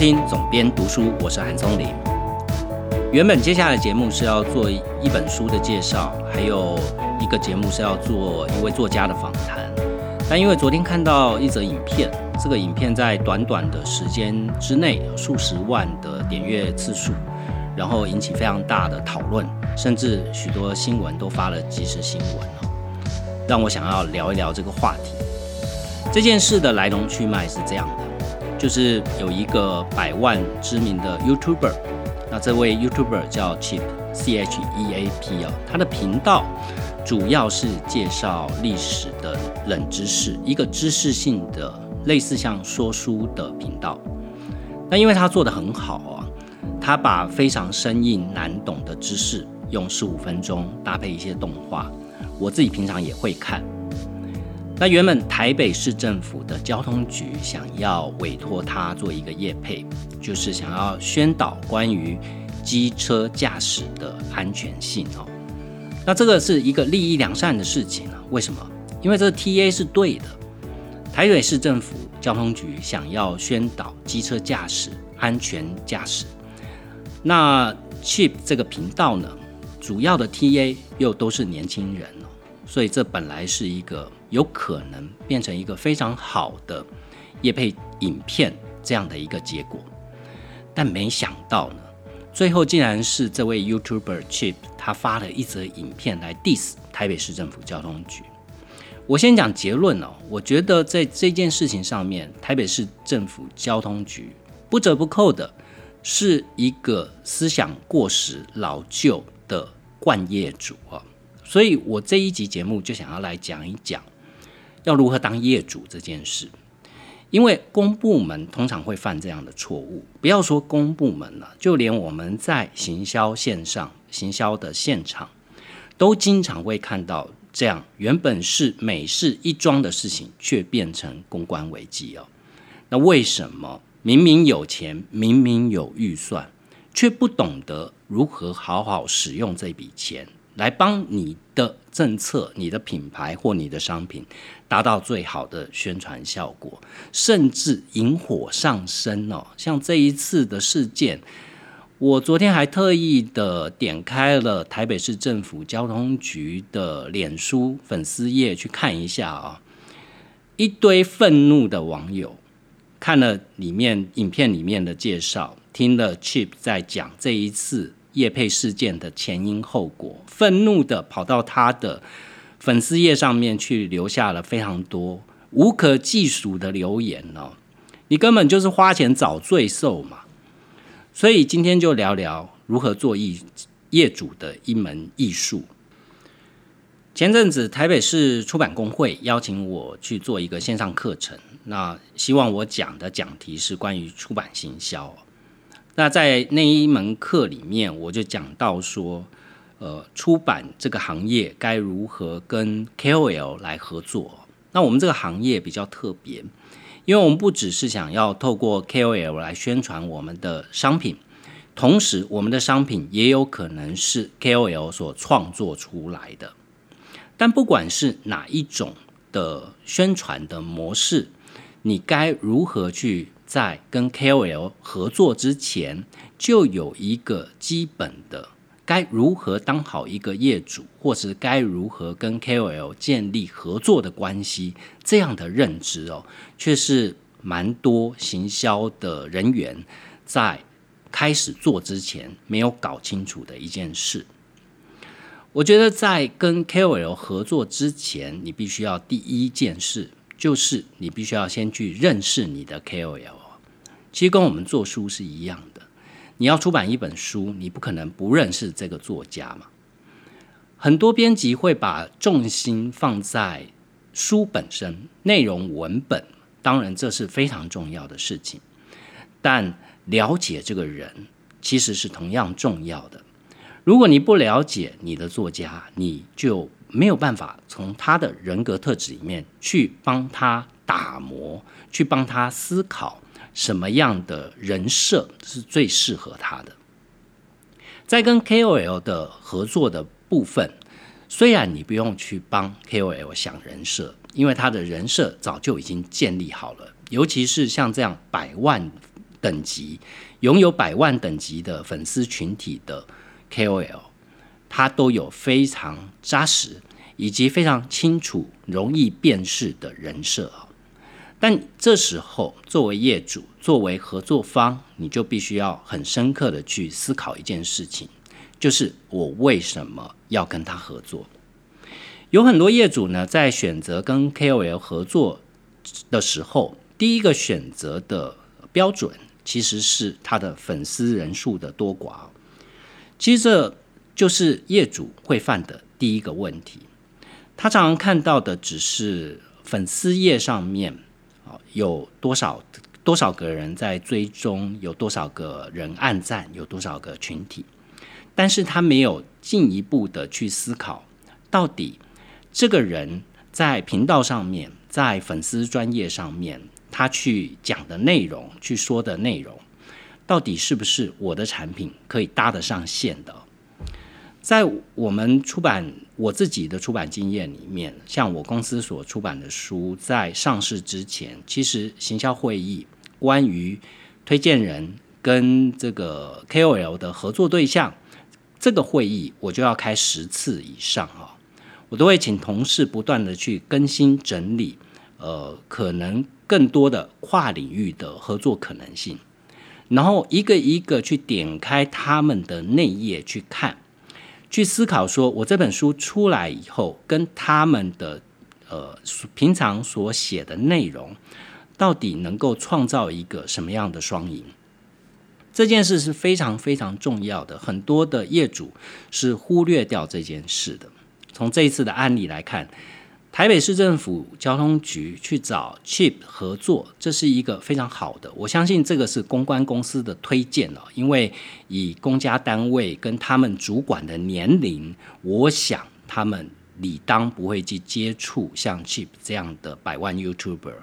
听总编读书，我是韩松林。原本接下来节目是要做一本书的介绍，还有一个节目是要做一位作家的访谈。但因为昨天看到一则影片，这个影片在短短的时间之内有数十万的点阅次数，然后引起非常大的讨论，甚至许多新闻都发了即时新闻，让我想要聊一聊这个话题。这件事的来龙去脉是这样的。就是有一个百万知名的 YouTuber，那这位 YouTuber 叫 Cheap C H E A P 哦，他的频道主要是介绍历史的冷知识，一个知识性的类似像说书的频道。那因为他做的很好啊，他把非常生硬难懂的知识用十五分钟搭配一些动画，我自己平常也会看。那原本台北市政府的交通局想要委托他做一个业配，就是想要宣导关于机车驾驶的安全性哦。那这个是一个利益良善的事情啊？为什么？因为这个 TA 是对的。台北市政府交通局想要宣导机车驾驶安全驾驶，那 Chip 这个频道呢，主要的 TA 又都是年轻人，所以这本来是一个。有可能变成一个非常好的叶配影片这样的一个结果，但没想到呢，最后竟然是这位 YouTuber Chip 他发了一则影片来 diss 台北市政府交通局。我先讲结论哦，我觉得在这件事情上面，台北市政府交通局不折不扣的是一个思想过时、老旧的惯业主啊，所以我这一集节目就想要来讲一讲。要如何当业主这件事，因为公部门通常会犯这样的错误。不要说公部门了，就连我们在行销线上、行销的现场，都经常会看到这样原本是美事一桩的事情，却变成公关危机哦。那为什么明明有钱、明明有预算，却不懂得如何好好使用这笔钱？来帮你的政策、你的品牌或你的商品达到最好的宣传效果，甚至引火上身哦。像这一次的事件，我昨天还特意的点开了台北市政府交通局的脸书粉丝页去看一下啊，一堆愤怒的网友看了里面影片里面的介绍，听了 Chip 在讲这一次。叶配事件的前因后果，愤怒的跑到他的粉丝页上面去，留下了非常多无可计数的留言哦。你根本就是花钱找罪受嘛！所以今天就聊聊如何做业业主的一门艺术。前阵子台北市出版工会邀请我去做一个线上课程，那希望我讲的讲题是关于出版行销。那在那一门课里面，我就讲到说，呃，出版这个行业该如何跟 KOL 来合作。那我们这个行业比较特别，因为我们不只是想要透过 KOL 来宣传我们的商品，同时我们的商品也有可能是 KOL 所创作出来的。但不管是哪一种的宣传的模式，你该如何去？在跟 KOL 合作之前，就有一个基本的该如何当好一个业主，或是该如何跟 KOL 建立合作的关系，这样的认知哦，却是蛮多行销的人员在开始做之前没有搞清楚的一件事。我觉得在跟 KOL 合作之前，你必须要第一件事就是你必须要先去认识你的 KOL。其实跟我们做书是一样的，你要出版一本书，你不可能不认识这个作家嘛。很多编辑会把重心放在书本身、内容文本，当然这是非常重要的事情。但了解这个人其实是同样重要的。如果你不了解你的作家，你就没有办法从他的人格特质里面去帮他打磨，去帮他思考。什么样的人设是最适合他的？在跟 KOL 的合作的部分，虽然你不用去帮 KOL 想人设，因为他的人设早就已经建立好了。尤其是像这样百万等级、拥有百万等级的粉丝群体的 KOL，他都有非常扎实以及非常清楚、容易辨识的人设但这时候，作为业主、作为合作方，你就必须要很深刻的去思考一件事情，就是我为什么要跟他合作？有很多业主呢，在选择跟 KOL 合作的时候，第一个选择的标准其实是他的粉丝人数的多寡。其实这就是业主会犯的第一个问题。他常常看到的只是粉丝页上面有多少多少个人在追踪，有多少个人按赞，有多少个群体，但是他没有进一步的去思考到底。这个人在频道上面，在粉丝专业上面，他去讲的内容，去说的内容，到底是不是我的产品可以搭得上线的？在我们出版我自己的出版经验里面，像我公司所出版的书，在上市之前，其实行销会议关于推荐人跟这个 KOL 的合作对象，这个会议我就要开十次以上啊。我都会请同事不断的去更新整理，呃，可能更多的跨领域的合作可能性，然后一个一个去点开他们的内页去看，去思考说，我这本书出来以后，跟他们的呃平常所写的内容，到底能够创造一个什么样的双赢？这件事是非常非常重要的，很多的业主是忽略掉这件事的。从这一次的案例来看，台北市政府交通局去找 Chip 合作，这是一个非常好的。我相信这个是公关公司的推荐哦，因为以公家单位跟他们主管的年龄，我想他们理当不会去接触像 Chip 这样的百万 YouTuber。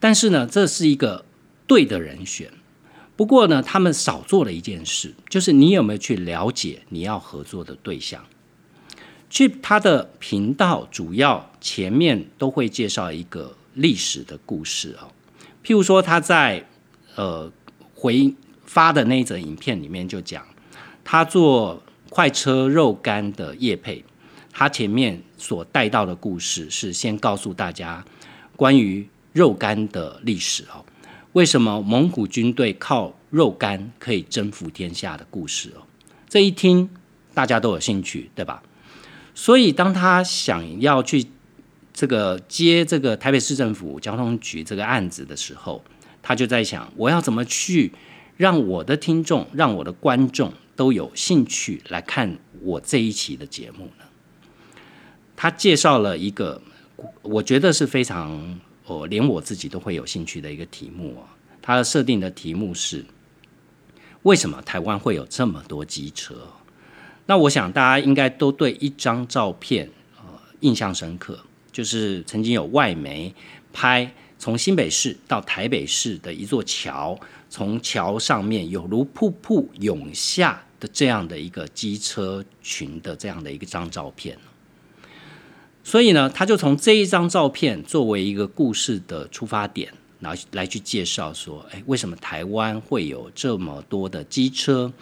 但是呢，这是一个对的人选。不过呢，他们少做了一件事，就是你有没有去了解你要合作的对象？去他的频道，主要前面都会介绍一个历史的故事哦。譬如说，他在呃回发的那一则影片里面就讲，他做快车肉干的叶配，他前面所带到的故事是先告诉大家关于肉干的历史哦，为什么蒙古军队靠肉干可以征服天下的故事哦。这一听大家都有兴趣，对吧？所以，当他想要去这个接这个台北市政府交通局这个案子的时候，他就在想：我要怎么去让我的听众、让我的观众都有兴趣来看我这一期的节目呢？他介绍了一个我觉得是非常哦，连我自己都会有兴趣的一个题目啊。他设定的题目是：为什么台湾会有这么多机车？那我想大家应该都对一张照片呃印象深刻，就是曾经有外媒拍从新北市到台北市的一座桥，从桥上面有如瀑布涌下的这样的一个机车群的这样的一个张照片。所以呢，他就从这一张照片作为一个故事的出发点，来来去介绍说，哎，为什么台湾会有这么多的机车？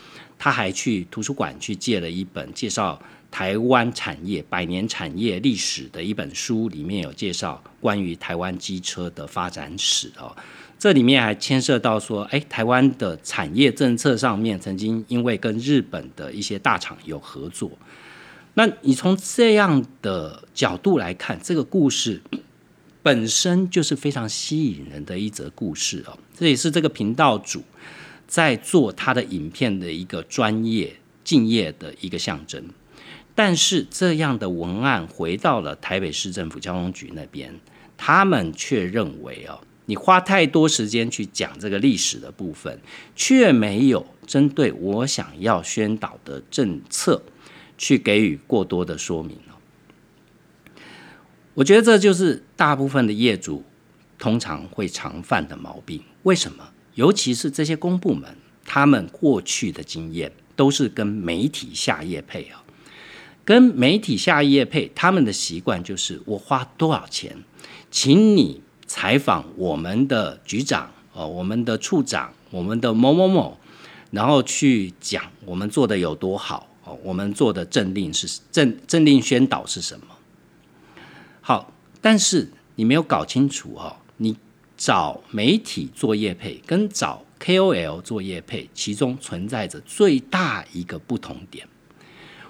他还去图书馆去借了一本介绍台湾产业百年产业历史的一本书，里面有介绍关于台湾机车的发展史哦。这里面还牵涉到说，哎，台湾的产业政策上面曾经因为跟日本的一些大厂有合作。那你从这样的角度来看，这个故事 本身就是非常吸引人的一则故事哦。这也是这个频道主。在做他的影片的一个专业敬业的一个象征，但是这样的文案回到了台北市政府交通局那边，他们却认为哦，你花太多时间去讲这个历史的部分，却没有针对我想要宣导的政策去给予过多的说明哦。我觉得这就是大部分的业主通常会常犯的毛病，为什么？尤其是这些公部门，他们过去的经验都是跟媒体下业配啊，跟媒体下业配，他们的习惯就是我花多少钱，请你采访我们的局长，哦，我们的处长，我们的某某某，然后去讲我们做的有多好哦，我们做的政令是政政令宣导是什么？好，但是你没有搞清楚哦，你找媒体做业配跟找 KOL 做业配，其中存在着最大一个不同点。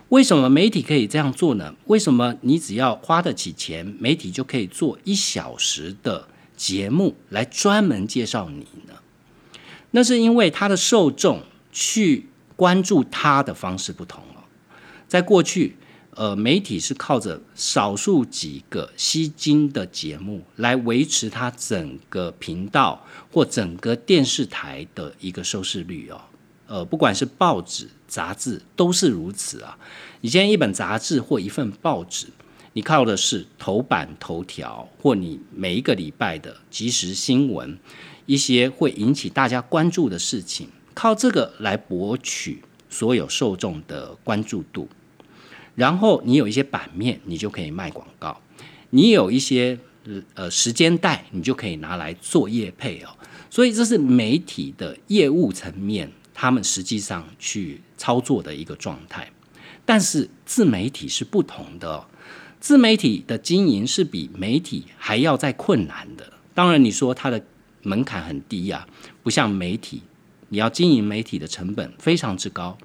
为什么媒体可以这样做呢？为什么你只要花得起钱，媒体就可以做一小时的节目来专门介绍你呢？那是因为他的受众去关注他的方式不同哦。在过去，呃，媒体是靠着少数几个吸金的节目来维持它整个频道或整个电视台的一个收视率哦。呃，不管是报纸、杂志都是如此啊。你今天一本杂志或一份报纸，你靠的是头版头条或你每一个礼拜的即时新闻，一些会引起大家关注的事情，靠这个来博取所有受众的关注度。然后你有一些版面，你就可以卖广告；你有一些呃时间带，你就可以拿来做业配哦。所以这是媒体的业务层面。他们实际上去操作的一个状态，但是自媒体是不同的，自媒体的经营是比媒体还要再困难的。当然，你说它的门槛很低呀，不像媒体，你要经营媒体的成本非常之高。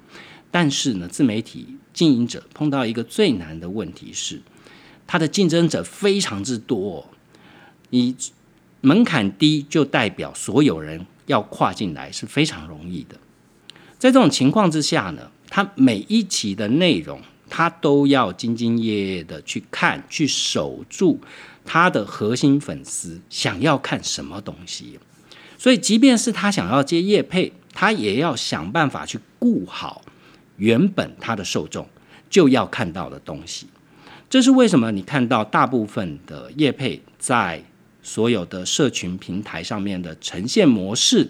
但是呢，自媒体经营者碰到一个最难的问题是，它的竞争者非常之多，你门槛低就代表所有人要跨进来是非常容易的。在这种情况之下呢，他每一期的内容，他都要兢兢业业的去看，去守住他的核心粉丝想要看什么东西。所以，即便是他想要接业配，他也要想办法去顾好原本他的受众就要看到的东西。这是为什么？你看到大部分的业配在所有的社群平台上面的呈现模式。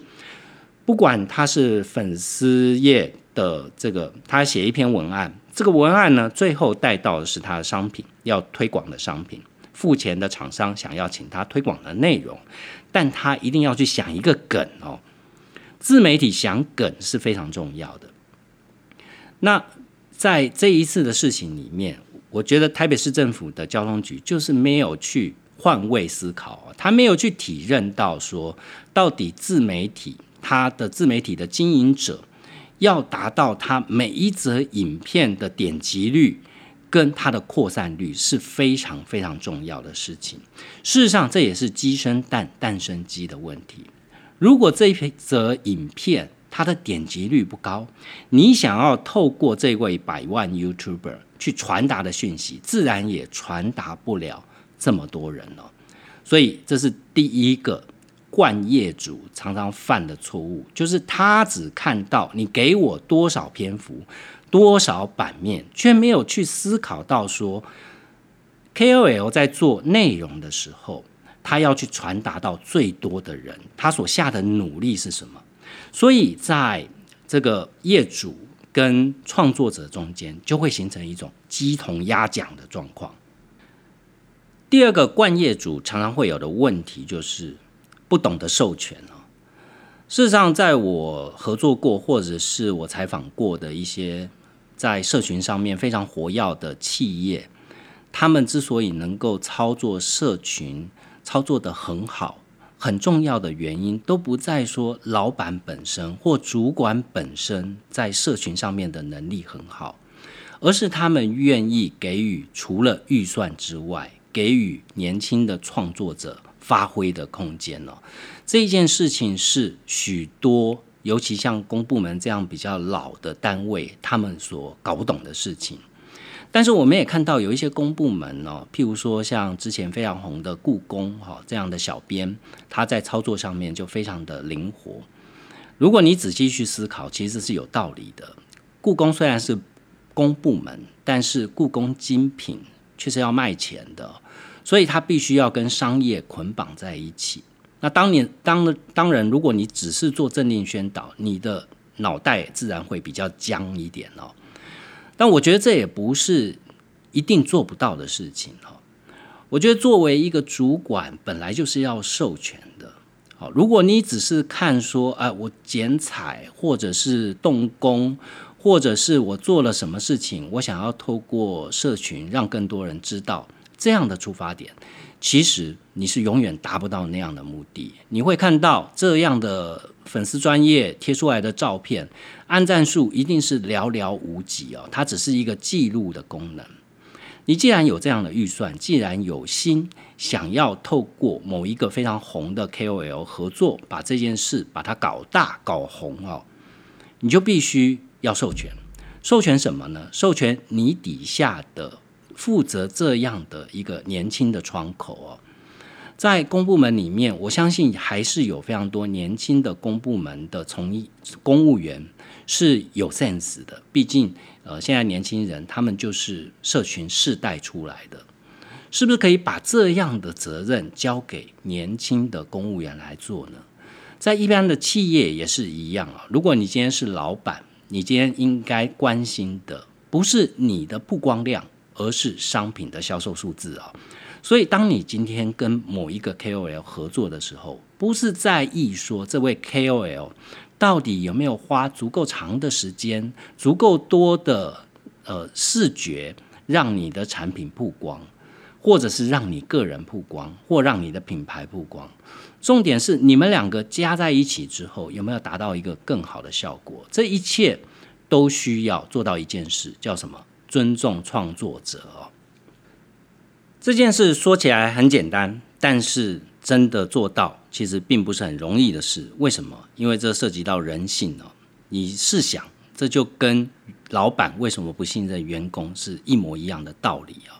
不管他是粉丝页的这个，他写一篇文案，这个文案呢，最后带到的是他的商品要推广的商品，付钱的厂商想要请他推广的内容，但他一定要去想一个梗哦。自媒体想梗是非常重要的。那在这一次的事情里面，我觉得台北市政府的交通局就是没有去换位思考，他没有去体认到说，到底自媒体。他的自媒体的经营者要达到他每一则影片的点击率跟它的扩散率是非常非常重要的事情。事实上，这也是鸡生蛋，蛋生鸡的问题。如果这一则影片它的点击率不高，你想要透过这位百万 YouTuber 去传达的讯息，自然也传达不了这么多人了。所以，这是第一个。惯业主常常犯的错误，就是他只看到你给我多少篇幅、多少版面，却没有去思考到说，KOL 在做内容的时候，他要去传达到最多的人，他所下的努力是什么？所以在这个业主跟创作者中间，就会形成一种鸡同鸭讲的状况。第二个惯业主常常会有的问题就是。不懂得授权哦。事实上，在我合作过或者是我采访过的一些在社群上面非常活跃的企业，他们之所以能够操作社群操作的很好，很重要的原因都不在说老板本身或主管本身在社群上面的能力很好，而是他们愿意给予除了预算之外，给予年轻的创作者。发挥的空间哦，这件事情是许多，尤其像公部门这样比较老的单位，他们所搞不懂的事情。但是我们也看到有一些公部门哦，譬如说像之前非常红的故宫哈这样的小编，他在操作上面就非常的灵活。如果你仔细去思考，其实是有道理的。故宫虽然是公部门，但是故宫精品却是要卖钱的。所以它必须要跟商业捆绑在一起。那当年当当然，如果你只是做政令宣导，你的脑袋自然会比较僵一点哦。但我觉得这也不是一定做不到的事情哈。我觉得作为一个主管，本来就是要授权的。好，如果你只是看说，哎，我剪彩，或者是动工，或者是我做了什么事情，我想要透过社群让更多人知道这样的出发点，其实你是永远达不到那样的目的。你会看到这样的粉丝专业贴出来的照片，按赞数一定是寥寥无几哦，它只是一个记录的功能。你既然有这样的预算，既然有心想要透过某一个非常红的 KOL 合作，把这件事把它搞大搞红哦，你就必须要授权。授权什么呢？授权你底下的负责这样的一个年轻的窗口哦。在公部门里面，我相信还是有非常多年轻的公部门的从业公务员是有 sense 的，毕竟。呃，现在年轻人他们就是社群世代出来的，是不是可以把这样的责任交给年轻的公务员来做呢？在一般的企业也是一样啊。如果你今天是老板，你今天应该关心的不是你的曝光量，而是商品的销售数字啊。所以，当你今天跟某一个 KOL 合作的时候，不是在意说这位 KOL。到底有没有花足够长的时间、足够多的呃视觉，让你的产品曝光，或者是让你个人曝光，或让你的品牌曝光？重点是你们两个加在一起之后，有没有达到一个更好的效果？这一切都需要做到一件事，叫什么？尊重创作者哦。这件事说起来很简单，但是。真的做到，其实并不是很容易的事。为什么？因为这涉及到人性哦。你试想，这就跟老板为什么不信任员工是一模一样的道理啊。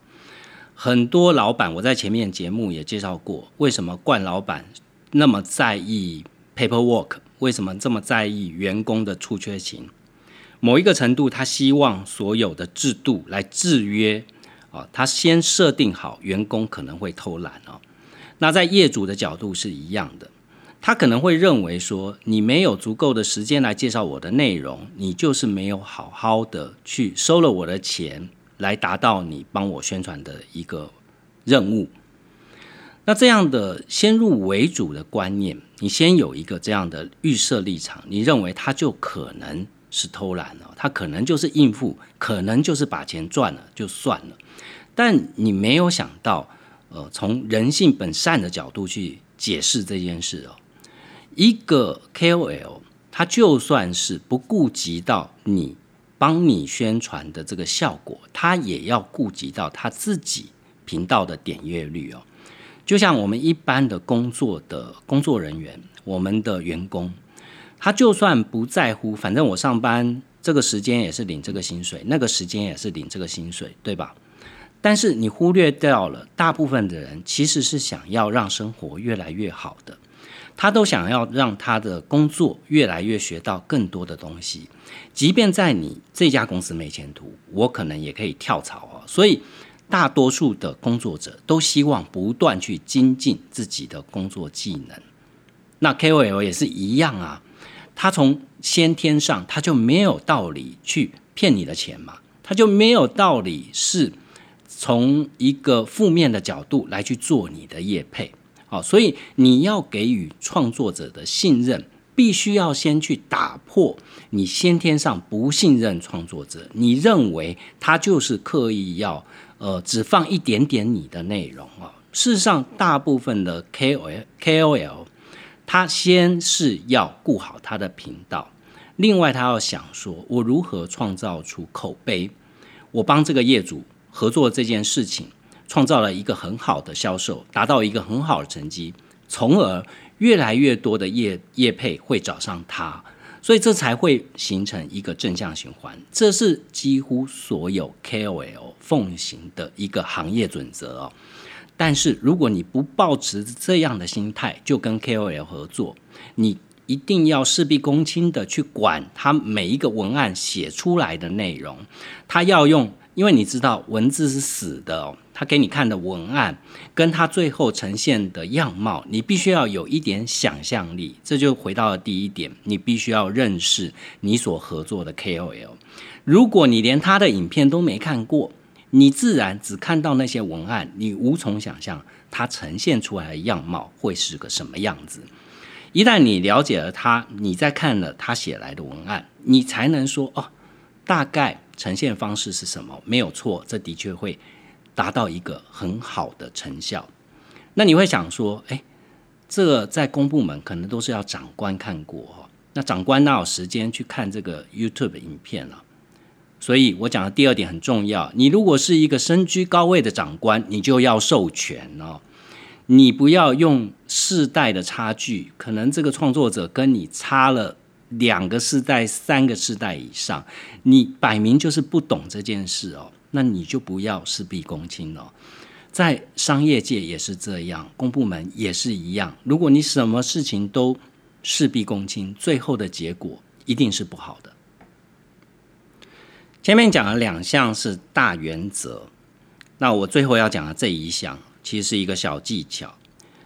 很多老板，我在前面节目也介绍过，为什么冠老板那么在意 paperwork，为什么这么在意员工的出缺勤？某一个程度，他希望所有的制度来制约啊，他先设定好员工可能会偷懒哦。那在业主的角度是一样的，他可能会认为说，你没有足够的时间来介绍我的内容，你就是没有好好的去收了我的钱，来达到你帮我宣传的一个任务。那这样的先入为主的观念，你先有一个这样的预设立场，你认为他就可能是偷懒了，他可能就是应付，可能就是把钱赚了就算了，但你没有想到。呃，从人性本善的角度去解释这件事哦，一个 KOL，他就算是不顾及到你帮你宣传的这个效果，他也要顾及到他自己频道的点阅率哦。就像我们一般的工作的工作人员，我们的员工，他就算不在乎，反正我上班这个时间也是领这个薪水，那个时间也是领这个薪水，对吧？但是你忽略掉了，大部分的人其实是想要让生活越来越好的，他都想要让他的工作越来越学到更多的东西。即便在你这家公司没前途，我可能也可以跳槽哦。所以，大多数的工作者都希望不断去精进自己的工作技能。那 KOL 也是一样啊，他从先天上他就没有道理去骗你的钱嘛，他就没有道理是。从一个负面的角度来去做你的业配，好，所以你要给予创作者的信任，必须要先去打破你先天上不信任创作者，你认为他就是刻意要呃只放一点点你的内容啊。事实上，大部分的 KOL KOL，他先是要顾好他的频道，另外他要想说，我如何创造出口碑，我帮这个业主。合作这件事情，创造了一个很好的销售，达到一个很好的成绩，从而越来越多的业业配会找上他，所以这才会形成一个正向循环。这是几乎所有 KOL 奉行的一个行业准则哦。但是如果你不抱持这样的心态，就跟 KOL 合作，你一定要事必躬亲的去管他每一个文案写出来的内容，他要用。因为你知道文字是死的哦，他给你看的文案跟他最后呈现的样貌，你必须要有一点想象力。这就回到了第一点，你必须要认识你所合作的 KOL。如果你连他的影片都没看过，你自然只看到那些文案，你无从想象它呈现出来的样貌会是个什么样子。一旦你了解了他，你再看了他写来的文案，你才能说哦，大概呈现方式是什么？没有错，这的确会达到一个很好的成效。那你会想说，哎，这在公部门可能都是要长官看过哈，那长官哪有时间去看这个 YouTube 影片了？所以我讲的第二点很重要，你如果是一个身居高位的长官，你就要授权哦。你不要用世代的差距，可能这个创作者跟你差了两个世代、三个世代以上，你摆明就是不懂这件事哦，那你就不要事必躬亲哦。在商业界也是这样，公部门也是一样。如果你什么事情都事必躬亲，最后的结果一定是不好的。前面讲了两项是大原则，那我最后要讲的这一项。其实是一个小技巧，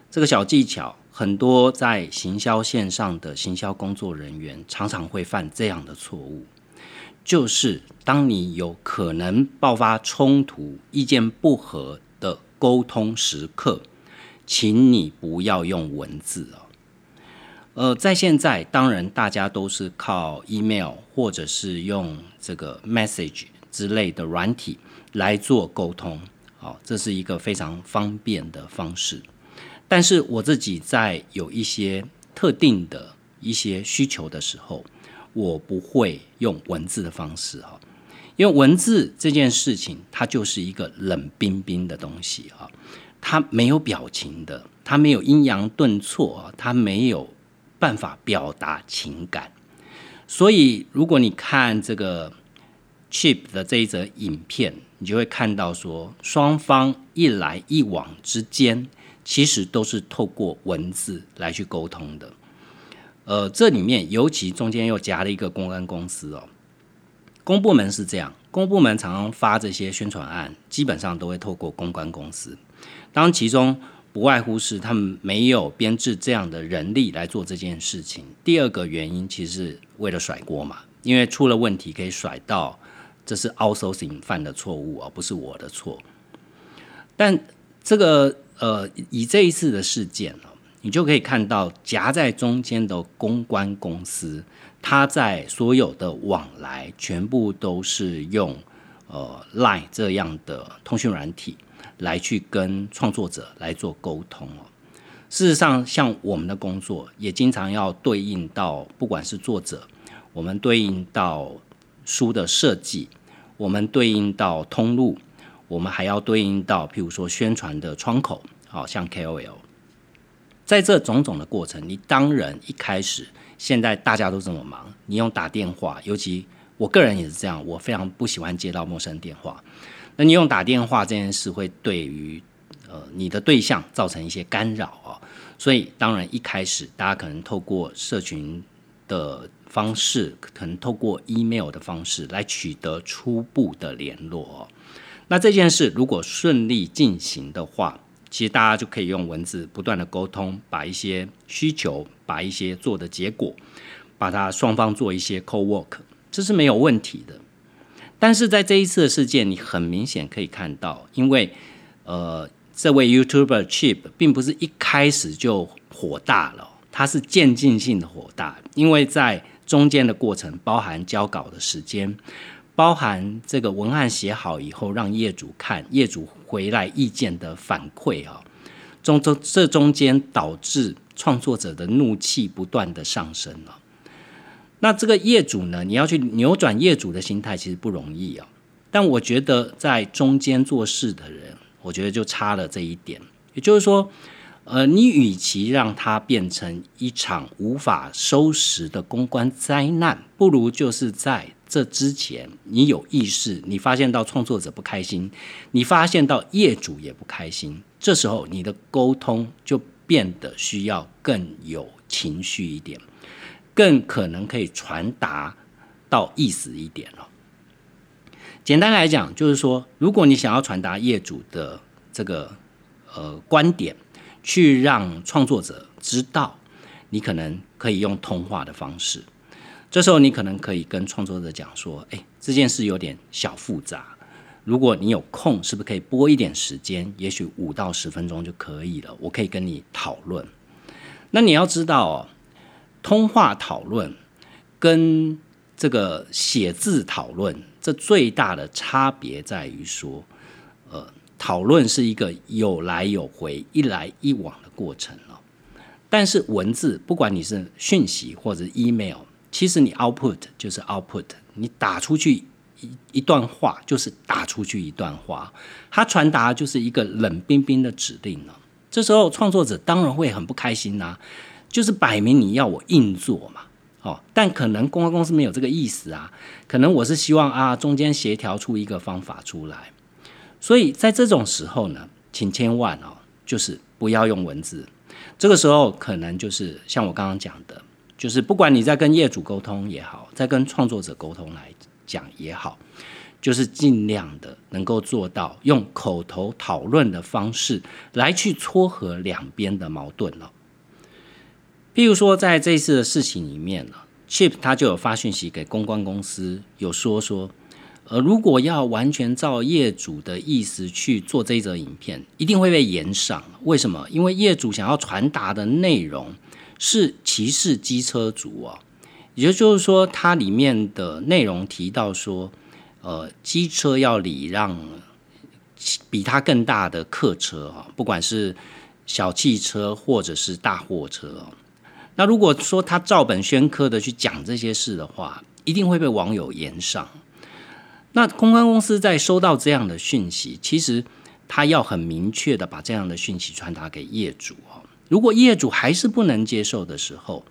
这个小技巧很多在行销线上的行销工作人员常常会犯这样的错误，就是当你有可能爆发冲突、意见不合的沟通时刻，请你不要用文字哦。呃，在现在当然大家都是靠 email 或者是用这个 message 之类的软体来做沟通。好，这是一个非常方便的方式，但是我自己在有一些特定的一些需求的时候，我不会用文字的方式哈，因为文字这件事情它就是一个冷冰冰的东西哈，它没有表情的，它没有阴阳顿挫啊，它没有办法表达情感，所以如果你看这个 Chip 的这一则影片。你就会看到说，双方一来一往之间，其实都是透过文字来去沟通的。呃，这里面尤其中间又夹了一个公关公司哦。公部门是这样，公部门常常发这些宣传案，基本上都会透过公关公司。当，其中不外乎是他们没有编制这样的人力来做这件事情。第二个原因，其实为了甩锅嘛，因为出了问题可以甩到。这是 outsourcing 犯的错误而不是我的错。但这个呃，以这一次的事件，你就可以看到夹在中间的公关公司，它在所有的往来全部都是用呃 Line 这样的通讯软体来去跟创作者来做沟通哦。事实上，像我们的工作也经常要对应到，不管是作者，我们对应到。书的设计，我们对应到通路，我们还要对应到，譬如说宣传的窗口，好像 KOL，在这种种的过程，你当然一开始，现在大家都这么忙，你用打电话，尤其我个人也是这样，我非常不喜欢接到陌生电话。那你用打电话这件事，会对于呃你的对象造成一些干扰啊，所以当然一开始，大家可能透过社群的。方式可能透过 email 的方式来取得初步的联络。哦那这件事如果顺利进行的话，其实大家就可以用文字不断的沟通，把一些需求，把一些做的结果，把它双方做一些 co work，这是没有问题的。但是在这一次的事件，你很明显可以看到，因为呃，这位 YouTuber Chip 并不是一开始就火大了，他是渐进性的火大，因为在中间的过程包含交稿的时间，包含这个文案写好以后让业主看，业主回来意见的反馈啊，中中这中间导致创作者的怒气不断的上升了。那这个业主呢，你要去扭转业主的心态其实不容易啊。但我觉得在中间做事的人，我觉得就差了这一点，也就是说。呃，你与其让它变成一场无法收拾的公关灾难，不如就是在这之前，你有意识，你发现到创作者不开心，你发现到业主也不开心，这时候你的沟通就变得需要更有情绪一点，更可能可以传达到意思一点了。简单来讲，就是说，如果你想要传达业主的这个呃观点。去让创作者知道，你可能可以用通话的方式。这时候你可能可以跟创作者讲说：“哎，这件事有点小复杂，如果你有空，是不是可以拨一点时间？也许五到十分钟就可以了，我可以跟你讨论。”那你要知道哦，通话讨论跟这个写字讨论，这最大的差别在于说，呃，讨论是一个有来有回、一来一往的过程哦。但是文字，不管你是讯息或者 email，其实你 output 就是 output，你打出去一一段话就是打出去一段话，它传达就是一个冷冰冰的指令了。这时候创作者当然会很不开心呐，就是摆明你要我硬做嘛，哦，但可能公关公司没有这个意思啊，可能我是希望啊中间协调出一个方法出来，所以在这种时候呢，请千万哦，就是不要用文字，这个时候可能就是像我刚刚讲的，就是不管你在跟业主沟通也好，在跟创作者沟通来讲也好。就是尽量的能够做到用口头讨论的方式来去撮合两边的矛盾了。譬如说，在这一次的事情里面呢，Chip 他就有发讯息给公关公司，有说说，呃，如果要完全照业主的意思去做这一则影片，一定会被延上。为什么？因为业主想要传达的内容是歧视机车族啊，也就是说，它里面的内容提到说。呃，机车要礼让比它更大的客车啊，不管是小汽车或者是大货车。那如果说他照本宣科的去讲这些事的话，一定会被网友言上。那公关公司在收到这样的讯息，其实他要很明确的把这样的讯息传达给业主哦。如果业主还是不能接受的时候，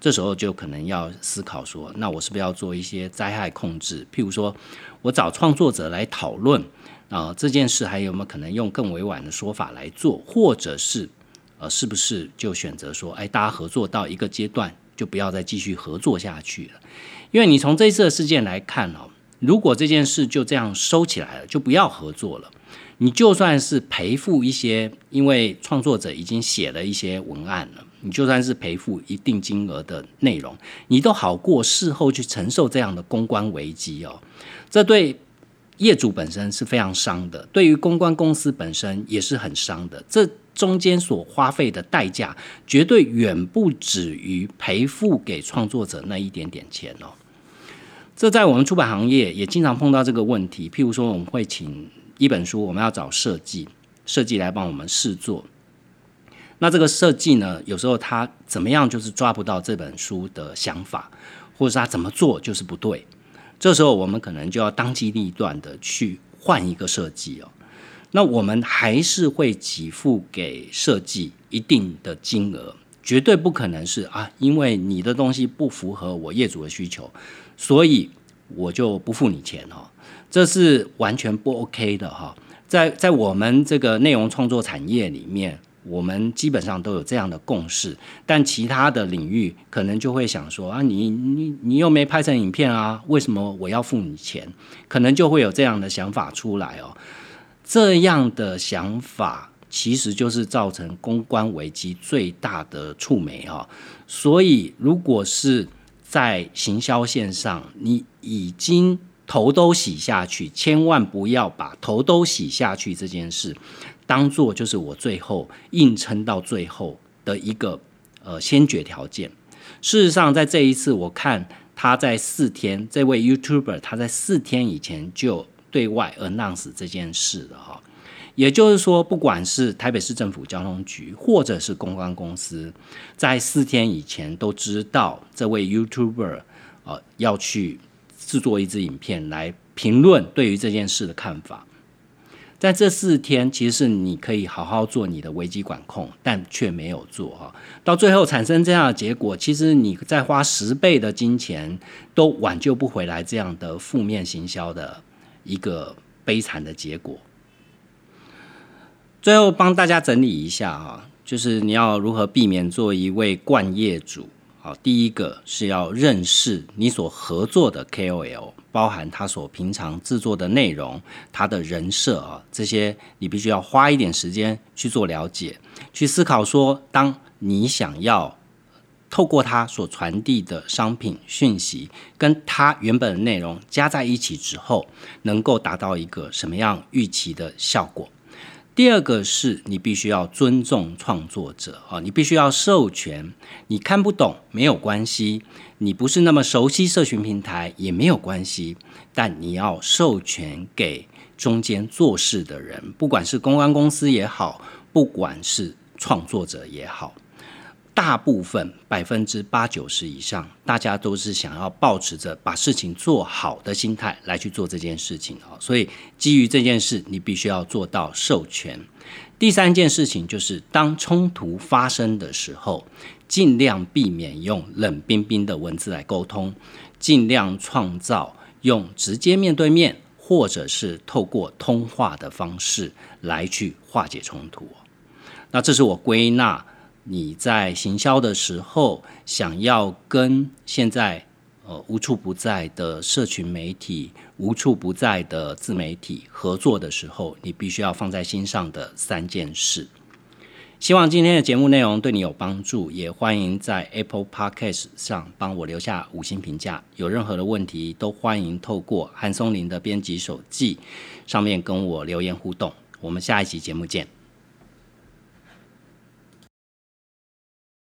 这时候就可能要思考说，那我是不是要做一些灾害控制？譬如说，我找创作者来讨论啊这件事，还有没有可能用更委婉的说法来做？或者是呃，是不是就选择说，哎，大家合作到一个阶段，就不要再继续合作下去了？因为你从这次的事件来看哦，如果这件事就这样收起来了，就不要合作了。你就算是赔付一些，因为创作者已经写了一些文案了，你就算是赔付一定金额的内容，你都好过事后去承受这样的公关危机哦。这对业主本身是非常伤的，对于公关公司本身也是很伤的。这中间所花费的代价，绝对远不止于赔付给创作者那一点点钱哦。这在我们出版行业也经常碰到这个问题，譬如说我们会请。一本书，我们要找设计，设计来帮我们试做。那这个设计呢，有时候他怎么样就是抓不到这本书的想法，或者是他怎么做就是不对。这时候我们可能就要当机立断的去换一个设计哦。那我们还是会给付给设计一定的金额，绝对不可能是啊，因为你的东西不符合我业主的需求，所以我就不付你钱哦。这是完全不 OK 的哈，在在我们这个内容创作产业里面，我们基本上都有这样的共识，但其他的领域可能就会想说啊，你你你又没拍成影片啊，为什么我要付你钱？可能就会有这样的想法出来哦。这样的想法其实就是造成公关危机最大的触媒哈。所以，如果是在行销线上，你已经头都洗下去，千万不要把头都洗下去这件事当做就是我最后硬撑到最后的一个呃先决条件。事实上，在这一次，我看他在四天，这位 YouTuber 他在四天以前就对外 announce 这件事了哈。也就是说，不管是台北市政府交通局或者是公关公司，在四天以前都知道这位 YouTuber 呃要去。制作一支影片来评论对于这件事的看法，在这四天其实是你可以好好做你的危机管控，但却没有做哈，到最后产生这样的结果，其实你再花十倍的金钱都挽救不回来这样的负面行销的一个悲惨的结果。最后帮大家整理一下哈，就是你要如何避免做一位惯业主。好，第一个是要认识你所合作的 KOL，包含他所平常制作的内容、他的人设啊，这些你必须要花一点时间去做了解，去思考说，当你想要透过他所传递的商品讯息，跟他原本的内容加在一起之后，能够达到一个什么样预期的效果。第二个是你必须要尊重创作者啊，你必须要授权。你看不懂没有关系，你不是那么熟悉社群平台也没有关系，但你要授权给中间做事的人，不管是公关公司也好，不管是创作者也好。大部分百分之八九十以上，大家都是想要保持着把事情做好的心态来去做这件事情啊。所以基于这件事，你必须要做到授权。第三件事情就是，当冲突发生的时候，尽量避免用冷冰冰的文字来沟通，尽量创造用直接面对面或者是透过通话的方式来去化解冲突。那这是我归纳。你在行销的时候，想要跟现在呃无处不在的社群媒体、无处不在的自媒体合作的时候，你必须要放在心上的三件事。希望今天的节目内容对你有帮助，也欢迎在 Apple Podcast 上帮我留下五星评价。有任何的问题，都欢迎透过韩松林的编辑手记上面跟我留言互动。我们下一期节目见。